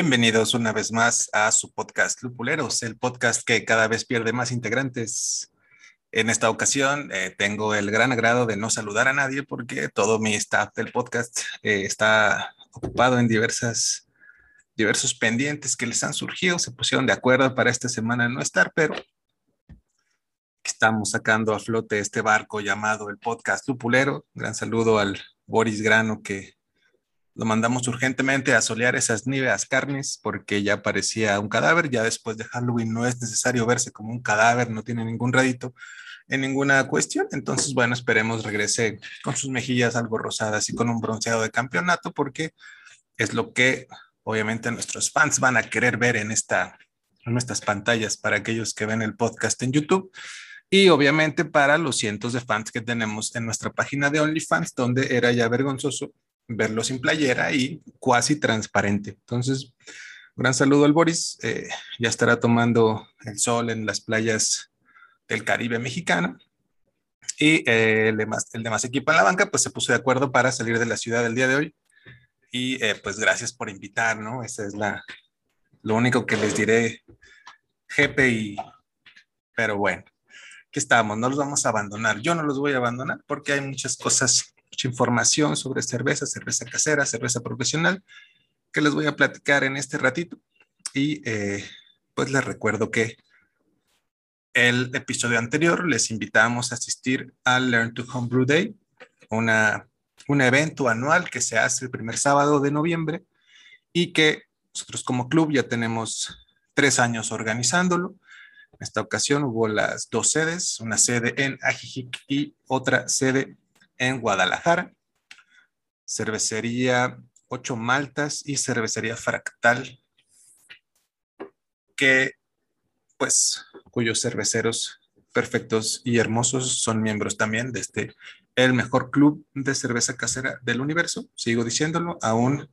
Bienvenidos una vez más a su podcast Lupuleros, el podcast que cada vez pierde más integrantes. En esta ocasión eh, tengo el gran agrado de no saludar a nadie porque todo mi staff del podcast eh, está ocupado en diversas, diversos pendientes que les han surgido. Se pusieron de acuerdo para esta semana no estar, pero estamos sacando a flote este barco llamado el podcast Lupulero. Gran saludo al Boris Grano que lo mandamos urgentemente a solear esas níveas carnes porque ya parecía un cadáver. Ya después de Halloween no es necesario verse como un cadáver, no tiene ningún radito en ninguna cuestión. Entonces, bueno, esperemos regrese con sus mejillas algo rosadas y con un bronceado de campeonato porque es lo que obviamente nuestros fans van a querer ver en, esta, en nuestras pantallas para aquellos que ven el podcast en YouTube. Y obviamente para los cientos de fans que tenemos en nuestra página de OnlyFans, donde era ya vergonzoso verlo sin playera y cuasi transparente. Entonces, gran saludo al Boris. Eh, ya estará tomando el sol en las playas del Caribe mexicano. Y eh, el, demás, equipo en la banca, pues se puso de acuerdo para salir de la ciudad el día de hoy. Y eh, pues gracias por invitar, ¿no? Esa es la, lo único que les diré, GPI. Pero bueno, aquí estamos, no los vamos a abandonar. Yo no los voy a abandonar porque hay muchas cosas mucha información sobre cerveza, cerveza casera, cerveza profesional, que les voy a platicar en este ratito. Y eh, pues les recuerdo que el episodio anterior les invitamos a asistir al Learn to Homebrew Day, una, un evento anual que se hace el primer sábado de noviembre y que nosotros como club ya tenemos tres años organizándolo. En esta ocasión hubo las dos sedes, una sede en Ajijic y otra sede en Guadalajara, cervecería Ocho Maltas y cervecería Fractal, que pues cuyos cerveceros perfectos y hermosos son miembros también de este, el mejor club de cerveza casera del universo, sigo diciéndolo, aún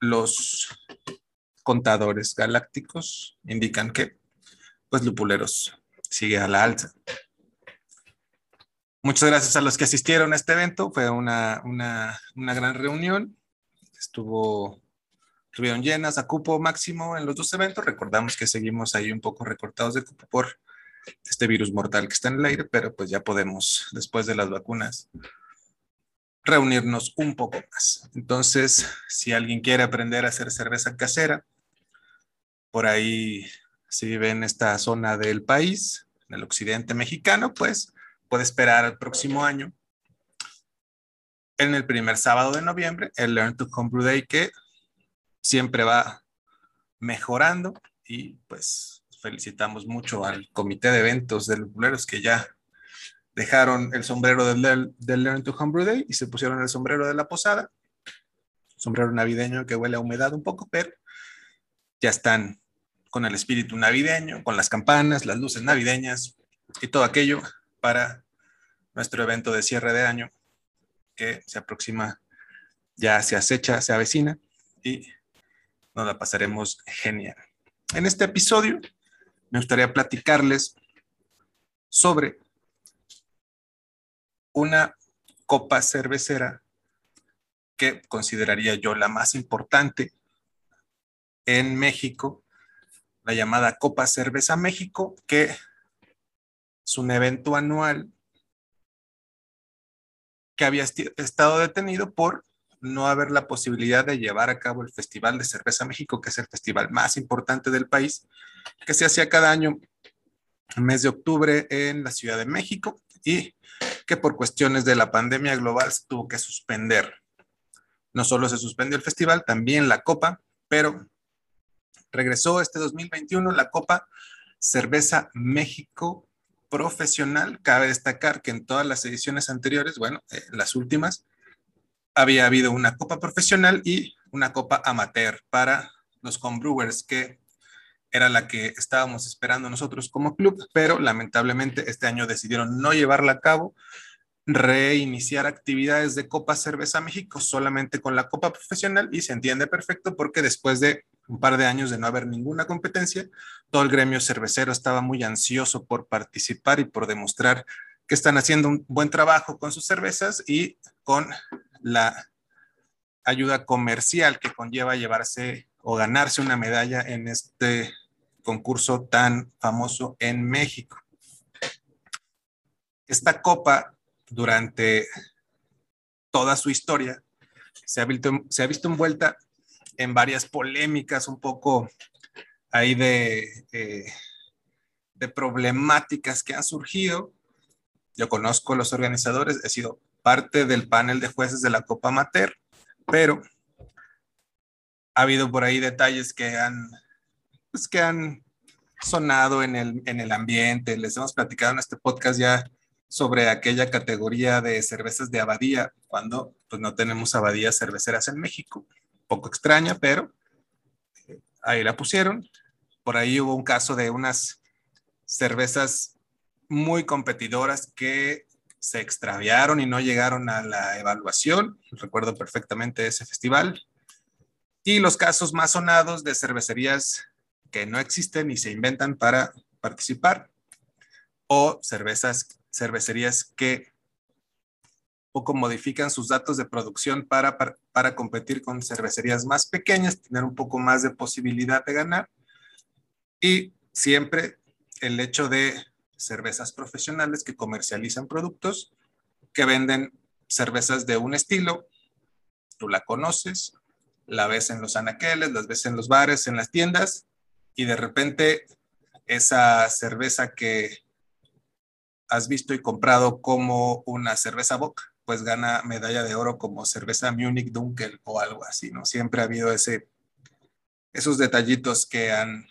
los contadores galácticos indican que pues Lupuleros sigue a la alza. Muchas gracias a los que asistieron a este evento. Fue una, una, una gran reunión. Estuvo, estuvieron llenas a cupo máximo en los dos eventos. Recordamos que seguimos ahí un poco recortados de cupo por este virus mortal que está en el aire, pero pues ya podemos, después de las vacunas, reunirnos un poco más. Entonces, si alguien quiere aprender a hacer cerveza casera, por ahí, si vive en esta zona del país, en el occidente mexicano, pues puede esperar el próximo año. En el primer sábado de noviembre, el Learn to Homebrew Day, que siempre va mejorando y pues felicitamos mucho al comité de eventos de los que ya dejaron el sombrero del, del Learn to Homebrew Day y se pusieron el sombrero de la posada, sombrero navideño que huele a humedad un poco, pero ya están con el espíritu navideño, con las campanas, las luces navideñas y todo aquello para nuestro evento de cierre de año que se aproxima, ya se acecha, se avecina y nos la pasaremos genial. En este episodio me gustaría platicarles sobre una copa cervecera que consideraría yo la más importante en México, la llamada Copa Cerveza México, que es un evento anual que había estado detenido por no haber la posibilidad de llevar a cabo el Festival de Cerveza México, que es el festival más importante del país, que se hacía cada año el mes de octubre en la Ciudad de México y que por cuestiones de la pandemia global se tuvo que suspender. No solo se suspendió el festival, también la Copa, pero regresó este 2021 la Copa Cerveza México profesional. Cabe destacar que en todas las ediciones anteriores, bueno, eh, las últimas, había habido una copa profesional y una copa amateur para los homebrewers, que era la que estábamos esperando nosotros como club, pero lamentablemente este año decidieron no llevarla a cabo, reiniciar actividades de Copa Cerveza México solamente con la Copa Profesional y se entiende perfecto porque después de un par de años de no haber ninguna competencia, todo el gremio cervecero estaba muy ansioso por participar y por demostrar que están haciendo un buen trabajo con sus cervezas y con la ayuda comercial que conlleva llevarse o ganarse una medalla en este concurso tan famoso en México. Esta copa, durante toda su historia, se ha visto, se ha visto envuelta en varias polémicas un poco ahí de, eh, de problemáticas que han surgido. Yo conozco los organizadores, he sido parte del panel de jueces de la Copa Amateur, pero ha habido por ahí detalles que han, pues, que han sonado en el, en el ambiente. Les hemos platicado en este podcast ya sobre aquella categoría de cervezas de abadía, cuando pues no tenemos abadías cerveceras en México. Poco extraña, pero eh, ahí la pusieron. Por ahí hubo un caso de unas cervezas muy competidoras que se extraviaron y no llegaron a la evaluación. Recuerdo perfectamente ese festival. Y los casos más sonados de cervecerías que no existen y se inventan para participar o cervezas cervecerías que poco modifican sus datos de producción para, para, competir con cervecerías más pequeñas, tener un poco más de posibilidad de ganar. Y siempre el hecho de cervezas profesionales que comercializan productos, que venden cervezas de un estilo, tú la conoces, la ves en los anaqueles, las ves en los bares, en las tiendas, y de repente esa cerveza que has visto y comprado como una cerveza Bock, pues gana medalla de oro como cerveza Munich Dunkel o algo así, ¿no? Siempre ha habido ese, esos detallitos que han,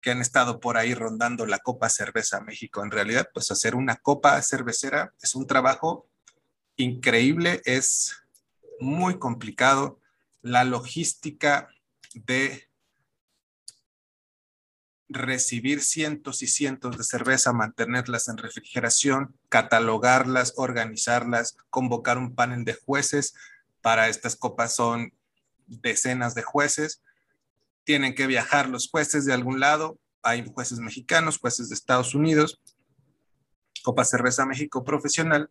que han estado por ahí rondando la Copa Cerveza México. En realidad, pues hacer una copa cervecera es un trabajo increíble, es muy complicado. La logística de recibir cientos y cientos de cerveza, mantenerlas en refrigeración, catalogarlas, organizarlas, convocar un panel de jueces. Para estas copas son decenas de jueces. Tienen que viajar los jueces de algún lado. Hay jueces mexicanos, jueces de Estados Unidos. Copa Cerveza México Profesional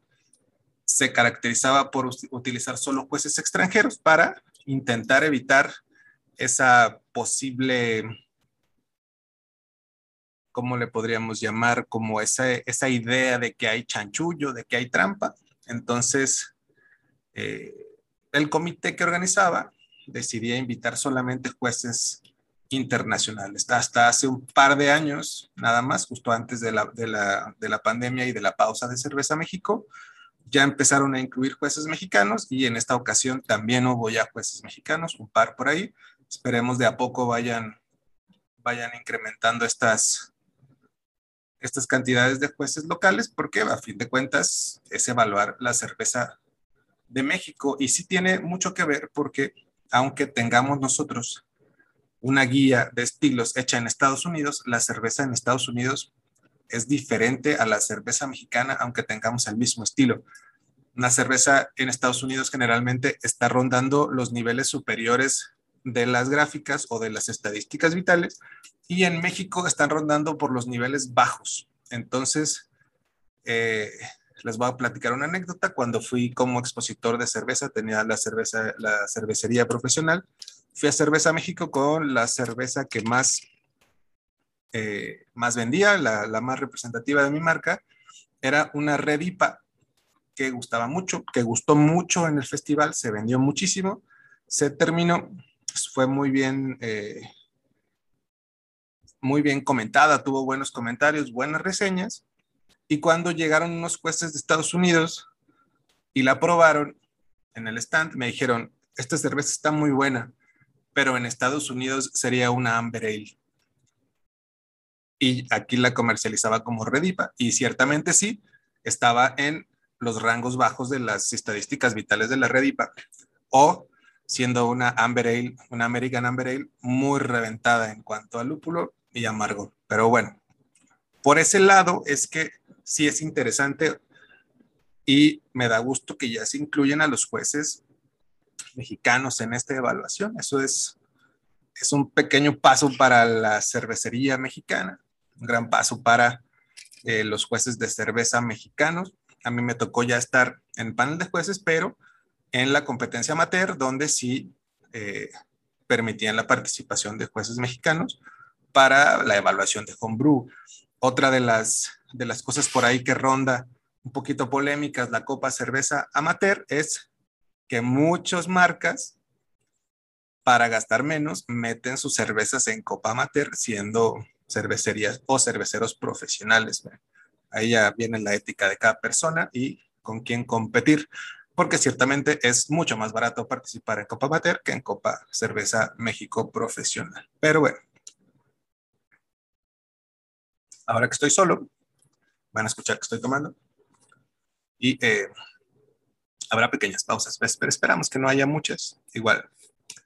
se caracterizaba por utilizar solo jueces extranjeros para intentar evitar esa posible ¿cómo le podríamos llamar? Como esa, esa idea de que hay chanchullo, de que hay trampa. Entonces, eh, el comité que organizaba decidía invitar solamente jueces internacionales. Hasta hace un par de años, nada más, justo antes de la, de la, de la pandemia y de la pausa de Cerveza México, ya empezaron a incluir jueces mexicanos y en esta ocasión también hubo ya jueces mexicanos, un par por ahí. Esperemos de a poco vayan, vayan incrementando estas, estas cantidades de jueces locales porque a fin de cuentas es evaluar la cerveza de México y sí tiene mucho que ver porque aunque tengamos nosotros una guía de estilos hecha en Estados Unidos, la cerveza en Estados Unidos es diferente a la cerveza mexicana aunque tengamos el mismo estilo. Una cerveza en Estados Unidos generalmente está rondando los niveles superiores de las gráficas o de las estadísticas vitales y en México están rondando por los niveles bajos. Entonces, eh, les voy a platicar una anécdota. Cuando fui como expositor de cerveza, tenía la, cerveza, la cervecería profesional. Fui a Cerveza México con la cerveza que más, eh, más vendía, la, la, más representativa de mi marca. Era una Redipa que gustaba mucho, que gustó mucho en el festival, se vendió muchísimo. Se terminó, fue muy bien, eh, muy bien comentada, tuvo buenos comentarios, buenas reseñas. Y cuando llegaron unos jueces de Estados Unidos y la probaron en el stand, me dijeron, esta cerveza está muy buena, pero en Estados Unidos sería una Amber Ale. Y aquí la comercializaba como Redipa. Y ciertamente sí, estaba en los rangos bajos de las estadísticas vitales de la Redipa. O siendo una Amber Ale, una American Amber Ale muy reventada en cuanto a lúpulo y amargo. Pero bueno, por ese lado es que sí es interesante y me da gusto que ya se incluyen a los jueces mexicanos en esta evaluación. Eso es, es un pequeño paso para la cervecería mexicana, un gran paso para eh, los jueces de cerveza mexicanos. A mí me tocó ya estar en panel de jueces, pero en la competencia amateur, donde sí eh, permitían la participación de jueces mexicanos para la evaluación de homebrew. Otra de las, de las cosas por ahí que ronda un poquito polémicas la Copa Cerveza Amateur es que muchas marcas para gastar menos meten sus cervezas en Copa Amateur siendo cervecerías o cerveceros profesionales. Ahí ya viene la ética de cada persona y con quién competir, porque ciertamente es mucho más barato participar en Copa Amateur que en Copa Cerveza México Profesional. Pero bueno, ahora que estoy solo, van a escuchar que estoy tomando y eh, habrá pequeñas pausas, pero esperamos que no haya muchas. Igual,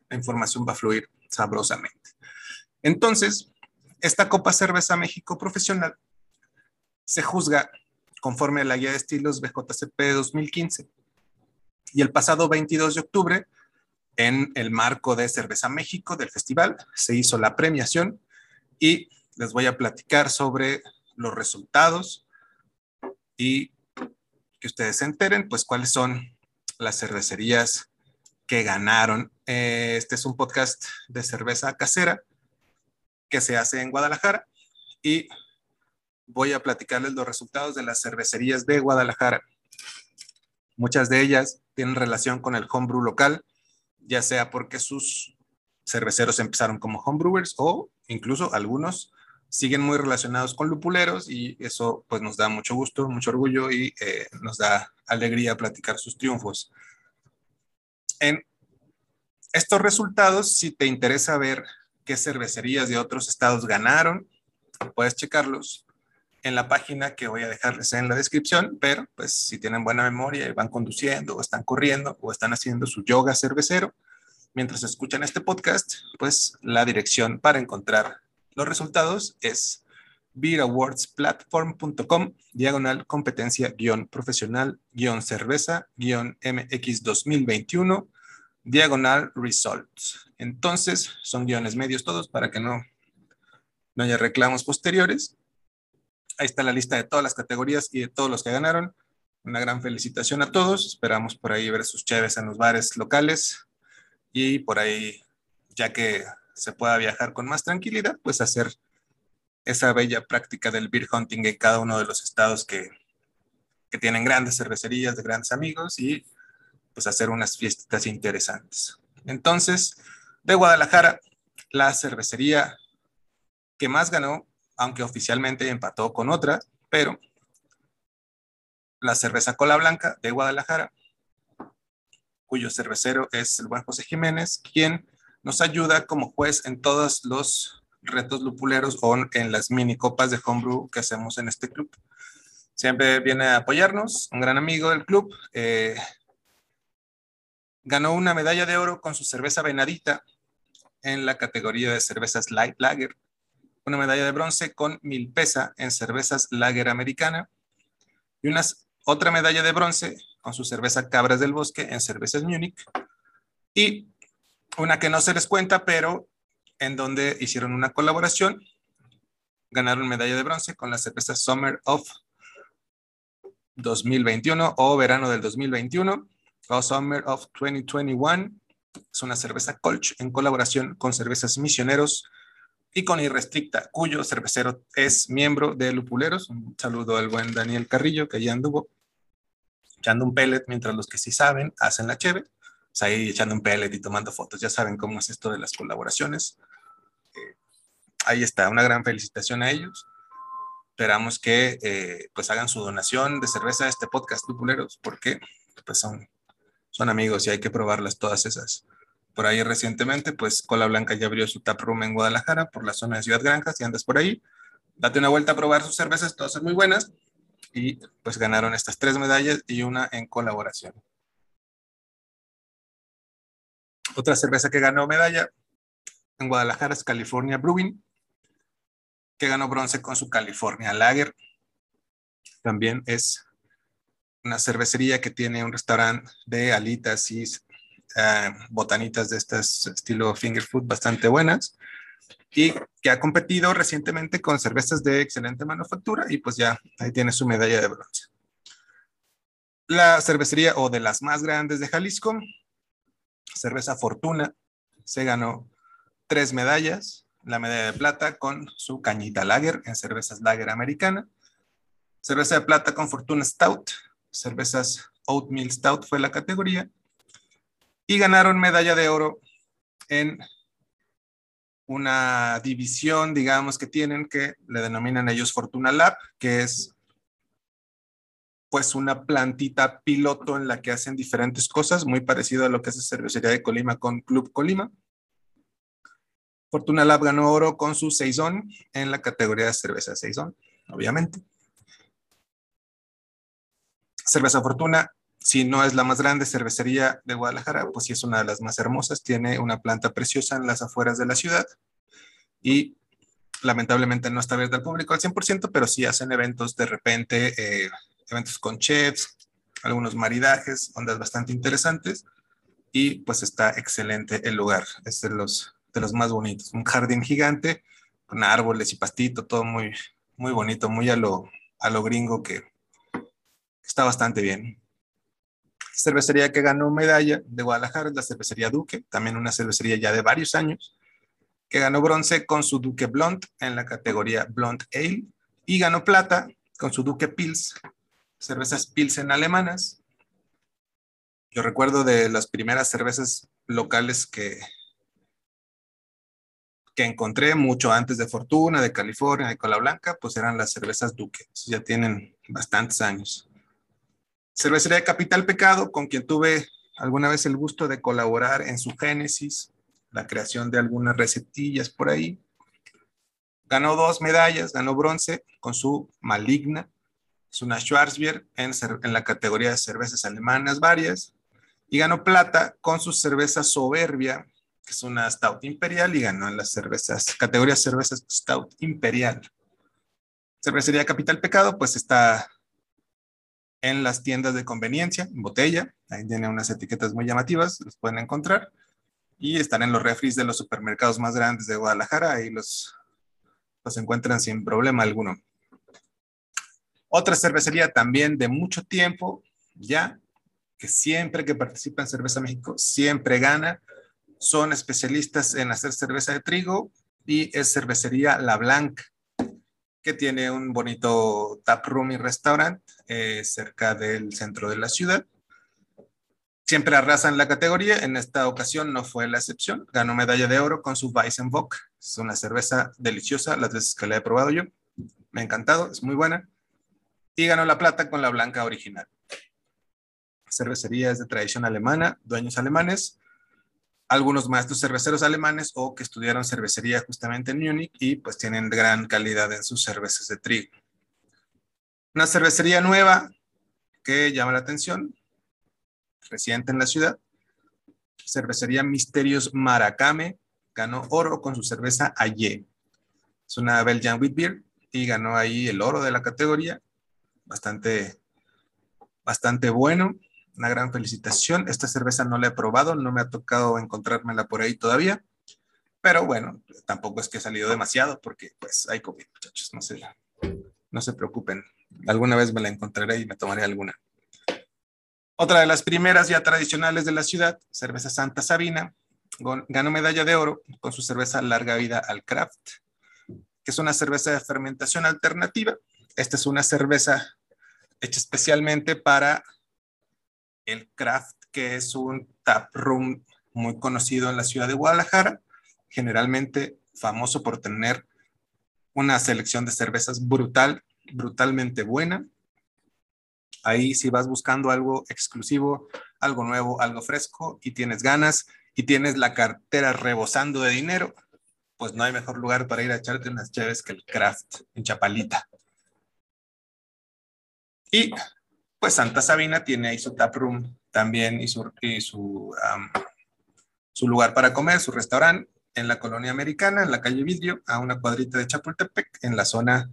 la información va a fluir sabrosamente. Entonces, esta Copa Cerveza México Profesional se juzga conforme a la guía de estilos BJCP 2015. Y el pasado 22 de octubre, en el marco de Cerveza México del festival, se hizo la premiación y les voy a platicar sobre los resultados y que ustedes se enteren, pues cuáles son las cervecerías que ganaron. Eh, este es un podcast de cerveza casera que se hace en Guadalajara y voy a platicarles los resultados de las cervecerías de Guadalajara. Muchas de ellas tienen relación con el homebrew local, ya sea porque sus cerveceros empezaron como homebrewers o incluso algunos siguen muy relacionados con lupuleros y eso pues nos da mucho gusto, mucho orgullo y eh, nos da alegría platicar sus triunfos. En estos resultados, si te interesa ver qué cervecerías de otros estados ganaron. Puedes checarlos en la página que voy a dejarles en la descripción, pero pues si tienen buena memoria y van conduciendo o están corriendo o están haciendo su yoga cervecero, mientras escuchan este podcast, pues la dirección para encontrar los resultados es beerawards.platform.com diagonal competencia guion profesional guion cerveza guion MX 2021 diagonal results. Entonces, son guiones medios todos para que no, no haya reclamos posteriores. Ahí está la lista de todas las categorías y de todos los que ganaron. Una gran felicitación a todos. Esperamos por ahí ver sus chéves en los bares locales y por ahí, ya que se pueda viajar con más tranquilidad, pues hacer esa bella práctica del beer hunting en cada uno de los estados que, que tienen grandes cervecerías de grandes amigos y pues hacer unas fiestas interesantes. Entonces, de Guadalajara, la cervecería que más ganó, aunque oficialmente empató con otra, pero la cerveza Cola Blanca de Guadalajara, cuyo cervecero es el buen José Jiménez, quien nos ayuda como juez en todos los retos lupuleros o en las mini copas de homebrew que hacemos en este club. Siempre viene a apoyarnos, un gran amigo del club. Eh, Ganó una medalla de oro con su cerveza Venadita en la categoría de cervezas Light Lager, una medalla de bronce con Milpesa en cervezas Lager Americana y una, otra medalla de bronce con su cerveza Cabras del Bosque en cervezas Munich y una que no se les cuenta, pero en donde hicieron una colaboración, ganaron medalla de bronce con la cerveza Summer of 2021 o verano del 2021 o Summer of 2021. Es una cerveza Colch en colaboración con Cervezas Misioneros y con Irrestricta, cuyo cervecero es miembro de Lupuleros. Un saludo al buen Daniel Carrillo, que ya anduvo echando un pellet, mientras los que sí saben hacen la cheve. Ahí echando un pellet y tomando fotos. Ya saben cómo es esto de las colaboraciones. Eh, ahí está, una gran felicitación a ellos. Esperamos que eh, pues hagan su donación de cerveza a este podcast Lupuleros, porque pues son son amigos y hay que probarlas todas esas. Por ahí recientemente, pues Cola Blanca ya abrió su tap room en Guadalajara, por la zona de Ciudad Granjas, si andas por ahí, date una vuelta a probar sus cervezas, todas son muy buenas, y pues ganaron estas tres medallas y una en colaboración. Otra cerveza que ganó medalla en Guadalajara es California Brewing, que ganó bronce con su California Lager. También es una cervecería que tiene un restaurante de alitas y eh, botanitas de este estilo finger food bastante buenas y que ha competido recientemente con cervezas de excelente manufactura y pues ya ahí tiene su medalla de bronce. La cervecería o de las más grandes de Jalisco, cerveza Fortuna, se ganó tres medallas, la medalla de plata con su cañita lager en cervezas lager americana, cerveza de plata con Fortuna Stout, cervezas Oatmeal Stout fue la categoría, y ganaron medalla de oro en una división, digamos, que tienen que le denominan ellos Fortuna Lab, que es pues una plantita piloto en la que hacen diferentes cosas, muy parecido a lo que hace Cervecería de Colima con Club Colima. Fortuna Lab ganó oro con su Saison en la categoría de cerveza Saison, obviamente. Cerveza Fortuna, si no es la más grande cervecería de Guadalajara, pues sí es una de las más hermosas. Tiene una planta preciosa en las afueras de la ciudad y lamentablemente no está abierta al público al 100%, pero sí hacen eventos de repente, eh, eventos con chefs, algunos maridajes, ondas bastante interesantes y pues está excelente el lugar. Es de los, de los más bonitos. Un jardín gigante con árboles y pastito, todo muy, muy bonito, muy a lo, a lo gringo que está bastante bien. Cervecería que ganó medalla de Guadalajara es la cervecería Duque, también una cervecería ya de varios años, que ganó bronce con su Duque Blond en la categoría Blond Ale y ganó plata con su Duque Pils, cervezas Pilsen alemanas. Yo recuerdo de las primeras cervezas locales que, que encontré mucho antes de Fortuna, de California, de Cola Blanca, pues eran las cervezas Duque. Ya tienen bastantes años. Cervecería Capital Pecado, con quien tuve alguna vez el gusto de colaborar en su génesis, la creación de algunas recetillas por ahí. Ganó dos medallas, ganó bronce con su Maligna, es una Schwarzbier en, en la categoría de cervezas alemanas varias, y ganó plata con su cerveza Soberbia, que es una Stout Imperial, y ganó en las cervezas, categoría cervezas Stout Imperial. Cervecería Capital Pecado, pues está en las tiendas de conveniencia, en botella. Ahí tiene unas etiquetas muy llamativas, los pueden encontrar. Y están en los refris de los supermercados más grandes de Guadalajara. Ahí los, los encuentran sin problema alguno. Otra cervecería también de mucho tiempo, ya, que siempre que participa en Cerveza México, siempre gana. Son especialistas en hacer cerveza de trigo y es cervecería La Blanca que tiene un bonito tap room y restaurante eh, cerca del centro de la ciudad. Siempre arrasan la categoría, en esta ocasión no fue la excepción. Ganó medalla de oro con su Weissenbock. Es una cerveza deliciosa, las veces que la he probado yo. Me ha encantado, es muy buena. Y ganó la plata con la blanca original. Cervecería es de tradición alemana, dueños alemanes algunos maestros cerveceros alemanes o que estudiaron cervecería justamente en Múnich y pues tienen gran calidad en sus cervezas de trigo. Una cervecería nueva que llama la atención, reciente en la ciudad, cervecería Misterios Maracame, ganó oro con su cerveza Aye. Es una Belgian Wheat y ganó ahí el oro de la categoría, bastante, bastante bueno una gran felicitación. Esta cerveza no la he probado, no me ha tocado encontrármela por ahí todavía, pero bueno, tampoco es que he salido demasiado porque pues hay COVID, muchachos, no se, no se preocupen. Alguna vez me la encontraré y me tomaré alguna. Otra de las primeras ya tradicionales de la ciudad, cerveza Santa Sabina, ganó medalla de oro con su cerveza Larga Vida al Craft, que es una cerveza de fermentación alternativa. Esta es una cerveza hecha especialmente para el Craft, que es un tap room muy conocido en la ciudad de Guadalajara, generalmente famoso por tener una selección de cervezas brutal, brutalmente buena. Ahí si vas buscando algo exclusivo, algo nuevo, algo fresco y tienes ganas y tienes la cartera rebosando de dinero, pues no hay mejor lugar para ir a echarte unas chaves que el Craft en Chapalita. Y pues Santa Sabina tiene ahí su tap room también y su lugar para comer, su restaurante en la colonia americana, en la calle Vidrio, a una cuadrita de Chapultepec, en la zona,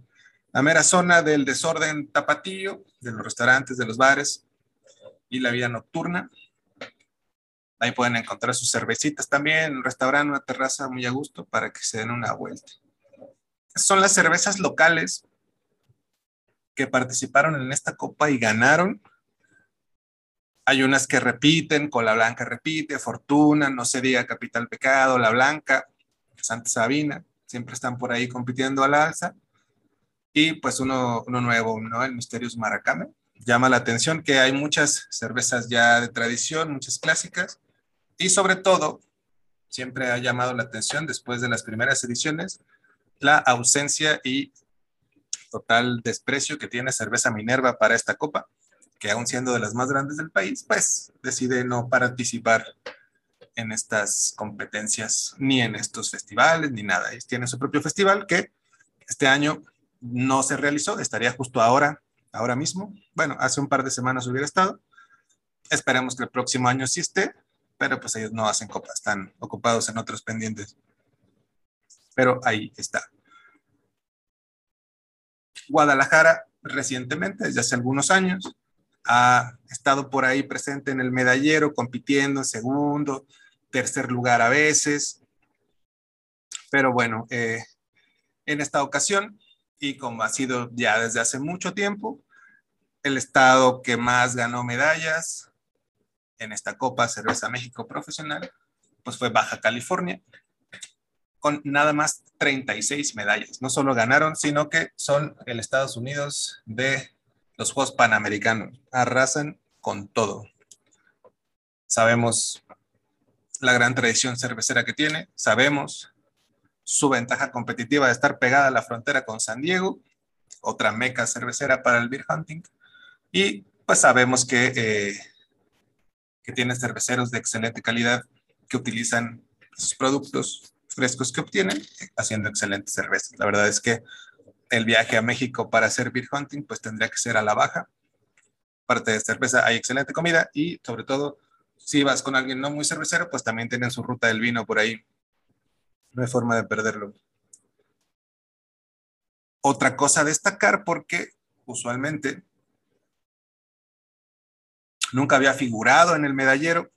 la mera zona del desorden tapatío, de los restaurantes, de los bares y la vida nocturna. Ahí pueden encontrar sus cervecitas también, un restaurante, una terraza muy a gusto para que se den una vuelta. Son las cervezas locales que participaron en esta copa y ganaron. Hay unas que repiten, con la Blanca repite, Fortuna, no se diga Capital Pecado, La Blanca. Santa Sabina, siempre están por ahí compitiendo a la alza. Y pues uno, uno nuevo, ¿no? El Misterios Maracame. Llama la atención que hay muchas cervezas ya de tradición, muchas clásicas, y sobre todo, siempre ha llamado la atención después de las primeras ediciones, la ausencia y total desprecio que tiene Cerveza Minerva para esta copa, que aún siendo de las más grandes del país, pues decide no participar en estas competencias, ni en estos festivales, ni nada. Tiene su propio festival que este año no se realizó, estaría justo ahora, ahora mismo. Bueno, hace un par de semanas hubiera estado. Esperemos que el próximo año sí esté, pero pues ellos no hacen copa, están ocupados en otros pendientes. Pero ahí está. Guadalajara recientemente, desde hace algunos años, ha estado por ahí presente en el medallero, compitiendo en segundo, tercer lugar a veces. Pero bueno, eh, en esta ocasión, y como ha sido ya desde hace mucho tiempo, el estado que más ganó medallas en esta Copa Cerveza México Profesional, pues fue Baja California, con nada más 36 medallas. No solo ganaron, sino que son el Estados Unidos de los Juegos Panamericanos. Arrasan con todo. Sabemos la gran tradición cervecera que tiene, sabemos su ventaja competitiva de estar pegada a la frontera con San Diego, otra meca cervecera para el beer hunting, y pues sabemos que, eh, que tiene cerveceros de excelente calidad que utilizan sus productos frescos que obtienen haciendo excelentes cervezas. La verdad es que el viaje a México para hacer beer hunting pues tendría que ser a la baja. Parte de cerveza hay excelente comida y sobre todo si vas con alguien no muy cervecero, pues también tienen su ruta del vino por ahí. No hay forma de perderlo. Otra cosa a destacar porque usualmente nunca había figurado en el medallero,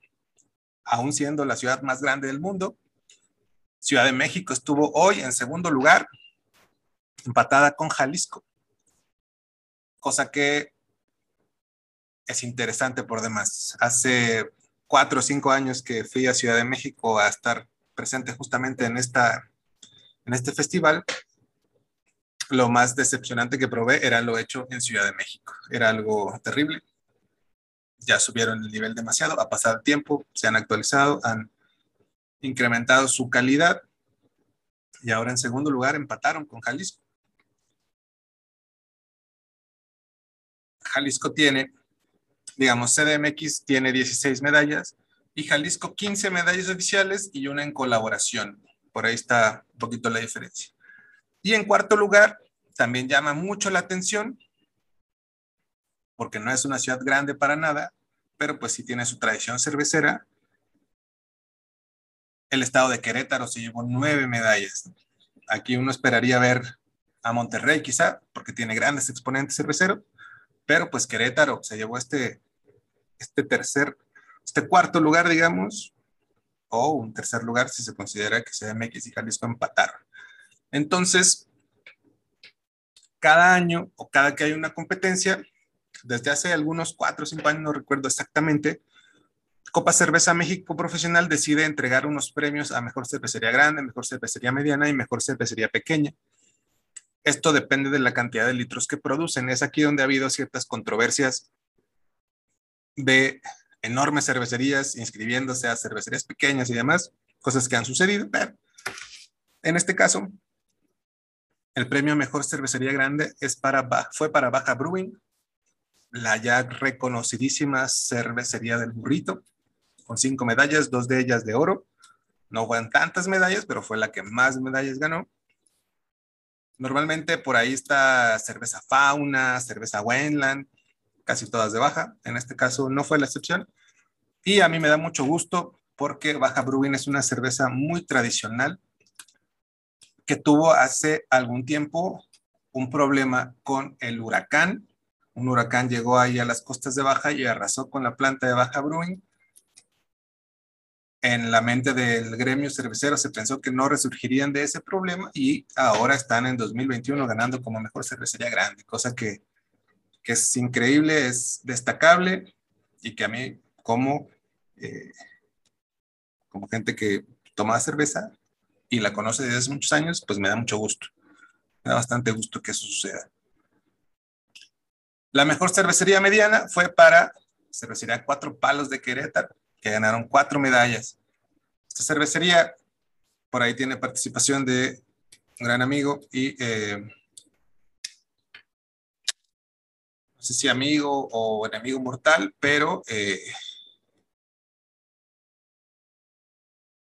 aún siendo la ciudad más grande del mundo. Ciudad de México estuvo hoy en segundo lugar, empatada con Jalisco, cosa que es interesante por demás. Hace cuatro o cinco años que fui a Ciudad de México a estar presente justamente en, esta, en este festival, lo más decepcionante que probé era lo hecho en Ciudad de México. Era algo terrible. Ya subieron el nivel demasiado, ha pasado el tiempo, se han actualizado, han incrementado su calidad y ahora en segundo lugar empataron con Jalisco. Jalisco tiene digamos, CDMX tiene 16 medallas y Jalisco 15 medallas oficiales y una en colaboración. Por ahí está un poquito la diferencia. Y en cuarto lugar, también llama mucho la atención, porque no es una ciudad grande para nada, pero pues sí tiene su tradición cervecera. El estado de Querétaro se llevó nueve medallas. Aquí uno esperaría ver a Monterrey quizá, porque tiene grandes exponentes cerveceros, pero pues Querétaro se llevó este, este tercer, este cuarto lugar, digamos, o un tercer lugar si se considera que CDMX y Jalisco empataron. Entonces, cada año o cada que hay una competencia, desde hace algunos cuatro o cinco años, no recuerdo exactamente, Copa Cerveza México Profesional decide entregar unos premios a mejor cervecería grande, mejor cervecería mediana y mejor cervecería pequeña. Esto depende de la cantidad de litros que producen. Es aquí donde ha habido ciertas controversias de enormes cervecerías inscribiéndose a cervecerías pequeñas y demás, cosas que han sucedido, en este caso, el premio Mejor Cervecería Grande es para, fue para Baja Brewing, la ya reconocidísima cervecería del burrito, con cinco medallas, dos de ellas de oro. No fueron tantas medallas, pero fue la que más medallas ganó. Normalmente por ahí está cerveza Fauna, cerveza Wendland, casi todas de baja. En este caso no fue la excepción. Y a mí me da mucho gusto porque Baja Brewing es una cerveza muy tradicional que tuvo hace algún tiempo un problema con el huracán. Un huracán llegó ahí a las costas de Baja y arrasó con la planta de Baja Brewing en la mente del gremio cervecero se pensó que no resurgirían de ese problema y ahora están en 2021 ganando como mejor cervecería grande, cosa que, que es increíble, es destacable y que a mí como, eh, como gente que toma cerveza y la conoce desde hace muchos años, pues me da mucho gusto. Me da bastante gusto que eso suceda. La mejor cervecería mediana fue para Cervecería Cuatro Palos de Querétaro, que ganaron cuatro medallas. Esta cervecería, por ahí tiene participación de un gran amigo y eh, no sé si amigo o enemigo mortal, pero eh,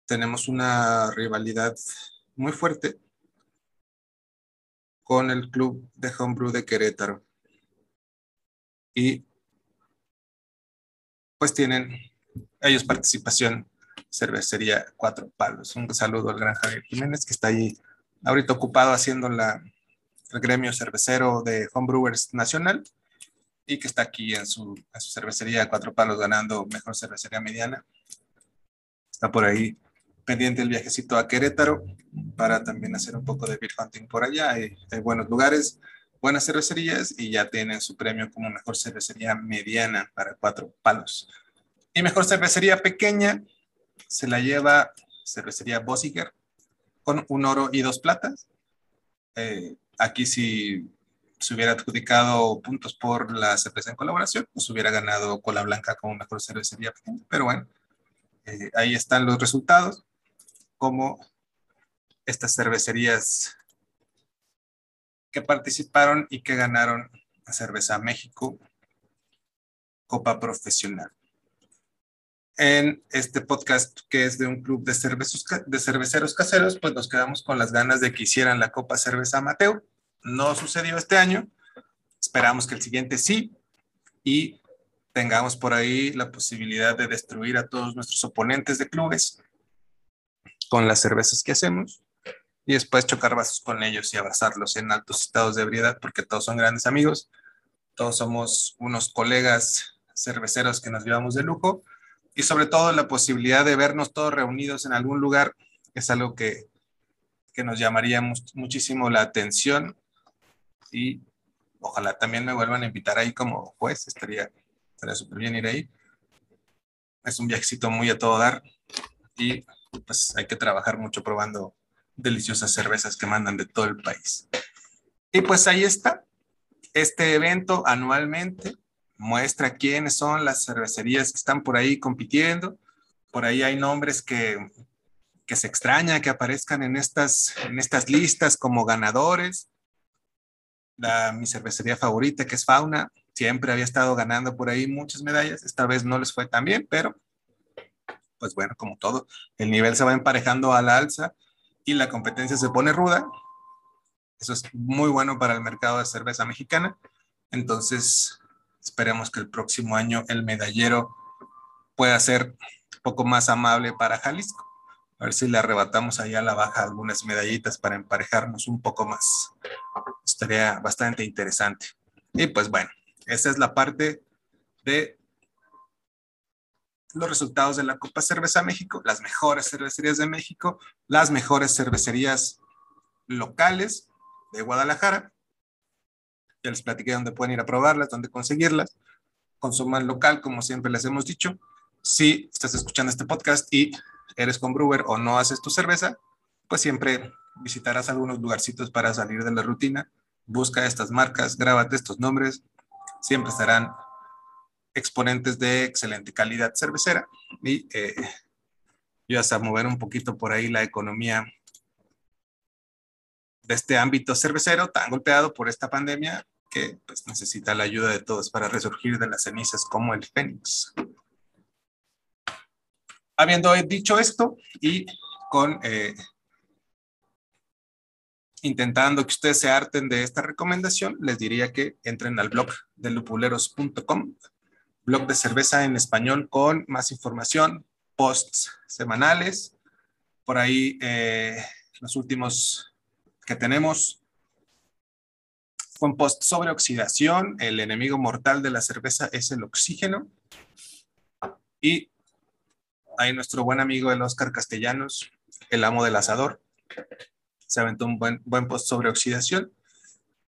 tenemos una rivalidad muy fuerte con el club de Homebrew de Querétaro. Y pues tienen ellos participación cervecería Cuatro Palos. Un saludo al gran Javier Jiménez que está ahí ahorita ocupado haciendo la, el gremio cervecero de Homebrewers Nacional y que está aquí en su, en su cervecería Cuatro Palos ganando mejor cervecería mediana. Está por ahí pendiente el viajecito a Querétaro para también hacer un poco de beer hunting por allá. Hay, buenos lugares, buenas cervecerías y ya tienen su premio como mejor cervecería mediana para cuatro palos. Y mejor cervecería pequeña se la lleva cervecería Bossiger con un oro y dos platas. Eh, aquí si se hubiera adjudicado puntos por la cerveza en colaboración, pues hubiera ganado Cola Blanca como mejor cervecería pequeña. Pero bueno, eh, ahí están los resultados como estas cervecerías que participaron y que ganaron la Cerveza México Copa Profesional. En este podcast que es de un club de, cerveceros caseros, pues nos quedamos con las ganas de que hicieran la Copa Cerveza Mateo. No sucedió este año. Esperamos que el siguiente sí. Y tengamos por ahí la posibilidad de destruir a todos nuestros oponentes de clubes con las cervezas que hacemos y después chocar vasos con ellos y abrazarlos en altos estados de ebriedad porque todos son grandes amigos, todos somos unos colegas cerveceros que nos llevamos de lujo y sobre todo la posibilidad de vernos todos reunidos en algún lugar es algo que, que nos llamaría muchísimo la atención y ojalá también me vuelvan a invitar ahí como juez, estaría súper bien ir ahí. Es un viajecito muy a todo dar y pues hay que trabajar mucho probando deliciosas cervezas que mandan de todo el país. Y pues ahí está. Este evento anualmente muestra quiénes son las cervecerías que están por ahí compitiendo. Por ahí hay nombres que, que se extraña que aparezcan en estas, en estas listas como ganadores. La, mi cervecería favorita, que es Fauna, siempre había estado ganando por ahí muchas medallas. Esta vez no les fue tan bien, pero pues bueno, como todo, el nivel se va emparejando a la alza y la competencia se pone ruda. Eso es muy bueno para el mercado de cerveza mexicana. Entonces, esperemos que el próximo año el medallero pueda ser un poco más amable para Jalisco. A ver si le arrebatamos allá a la baja algunas medallitas para emparejarnos un poco más. Estaría bastante interesante. Y pues bueno, esa es la parte de los resultados de la Copa Cerveza México, las mejores cervecerías de México, las mejores cervecerías locales de Guadalajara. Ya les platiqué dónde pueden ir a probarlas, dónde conseguirlas. Consuman local, como siempre les hemos dicho. Si estás escuchando este podcast y eres con brewer o no haces tu cerveza, pues siempre visitarás algunos lugarcitos para salir de la rutina. Busca estas marcas, grábate estos nombres. Siempre estarán exponentes de excelente calidad cervecera y eh, yo hasta mover un poquito por ahí la economía de este ámbito cervecero tan golpeado por esta pandemia que pues, necesita la ayuda de todos para resurgir de las cenizas como el fénix. Habiendo dicho esto y con eh, intentando que ustedes se harten de esta recomendación, les diría que entren al blog de lupuleros.com blog de cerveza en español con más información, posts semanales. Por ahí eh, los últimos que tenemos un post sobre oxidación. El enemigo mortal de la cerveza es el oxígeno. Y ahí nuestro buen amigo el Oscar Castellanos, el amo del asador, se aventó un buen, buen post sobre oxidación.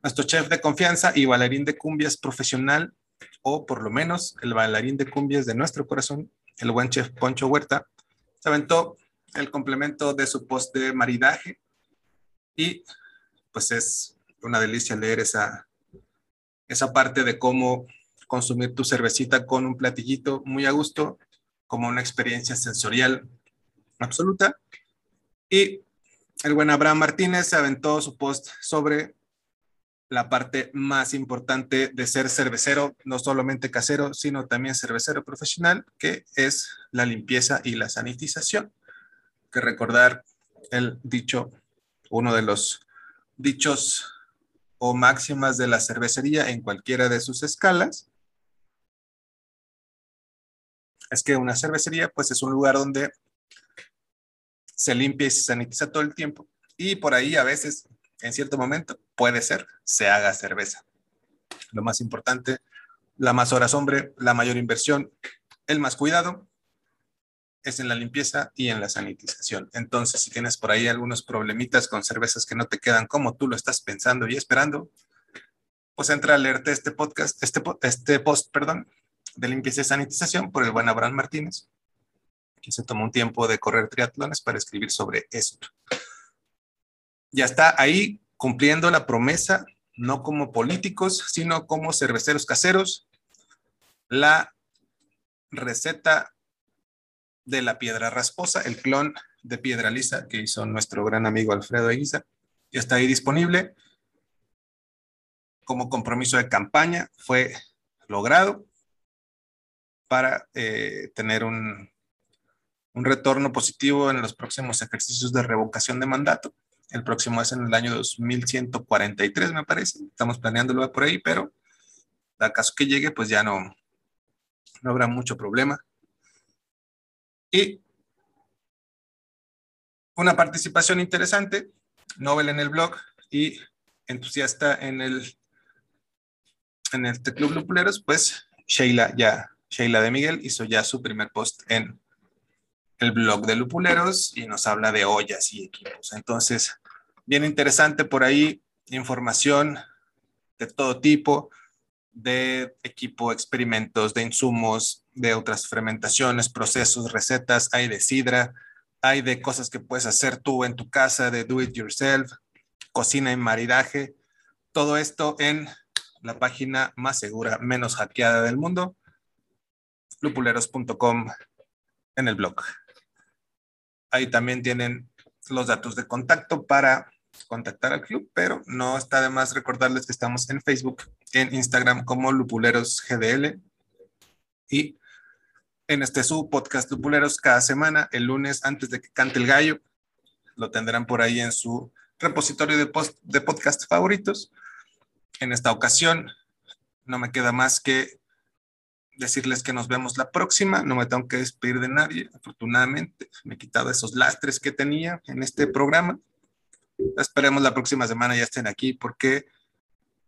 Nuestro chef de confianza y bailarín de cumbias profesional, o por lo menos el bailarín de cumbias de nuestro corazón, el buen chef Poncho Huerta, se aventó el complemento de su post de maridaje y pues es una delicia leer esa, esa parte de cómo consumir tu cervecita con un platillito muy a gusto, como una experiencia sensorial absoluta. Y el buen Abraham Martínez se aventó su post sobre la parte más importante de ser cervecero, no solamente casero, sino también cervecero profesional, que es la limpieza y la sanitización. Que recordar el dicho, uno de los dichos o máximas de la cervecería en cualquiera de sus escalas, es que una cervecería pues es un lugar donde se limpia y se sanitiza todo el tiempo y por ahí a veces en cierto momento, puede ser, se haga cerveza. Lo más importante, la más horas hombre, la mayor inversión, el más cuidado, es en la limpieza y en la sanitización. Entonces, si tienes por ahí algunos problemitas con cervezas que no te quedan como tú lo estás pensando y esperando, pues entra a leerte este podcast, este, este post, perdón, de limpieza y sanitización por el buen Abraham Martínez, que se tomó un tiempo de correr triatlones para escribir sobre esto ya está ahí cumpliendo la promesa, no como políticos, sino como cerveceros caseros, la receta de la piedra rasposa, el clon de piedra lisa que hizo nuestro gran amigo Alfredo Eguiza, está ahí disponible. Como compromiso de campaña fue logrado para eh, tener un, un retorno positivo en los próximos ejercicios de revocación de mandato. El próximo es en el año 2143, me parece. Estamos planeándolo por ahí, pero da caso que llegue, pues ya no, no habrá mucho problema. Y una participación interesante, Nobel en el blog y entusiasta en el en el Club Lupuleros, pues Sheila ya, Sheila de Miguel hizo ya su primer post en el blog de Lupuleros y nos habla de ollas y equipos. Entonces, bien interesante por ahí, información de todo tipo, de equipo, experimentos, de insumos, de otras fermentaciones, procesos, recetas, hay de sidra, hay de cosas que puedes hacer tú en tu casa, de do it yourself, cocina y maridaje, todo esto en la página más segura, menos hackeada del mundo, lupuleros.com en el blog. Ahí también tienen los datos de contacto para contactar al club, pero no está de más recordarles que estamos en Facebook, en Instagram como Lupuleros GDL y en este su podcast Lupuleros cada semana, el lunes antes de que cante el gallo. Lo tendrán por ahí en su repositorio de, post, de podcast favoritos. En esta ocasión, no me queda más que decirles que nos vemos la próxima. No me tengo que despedir de nadie. Afortunadamente, me he quitado esos lastres que tenía en este programa. Esperemos la próxima semana ya estén aquí porque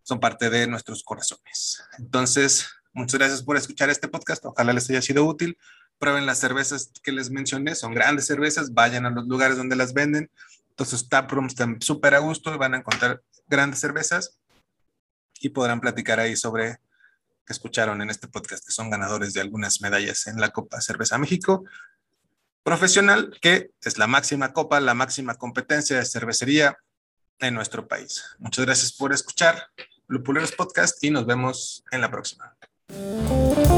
son parte de nuestros corazones. Entonces, muchas gracias por escuchar este podcast. Ojalá les haya sido útil. Prueben las cervezas que les mencioné, son grandes cervezas. Vayan a los lugares donde las venden. Entonces, taprooms están súper a gusto van a encontrar grandes cervezas y podrán platicar ahí sobre que escucharon en este podcast, que son ganadores de algunas medallas en la Copa Cerveza México profesional, que es la máxima copa, la máxima competencia de cervecería en nuestro país. Muchas gracias por escuchar Lupuleros Podcast y nos vemos en la próxima. Música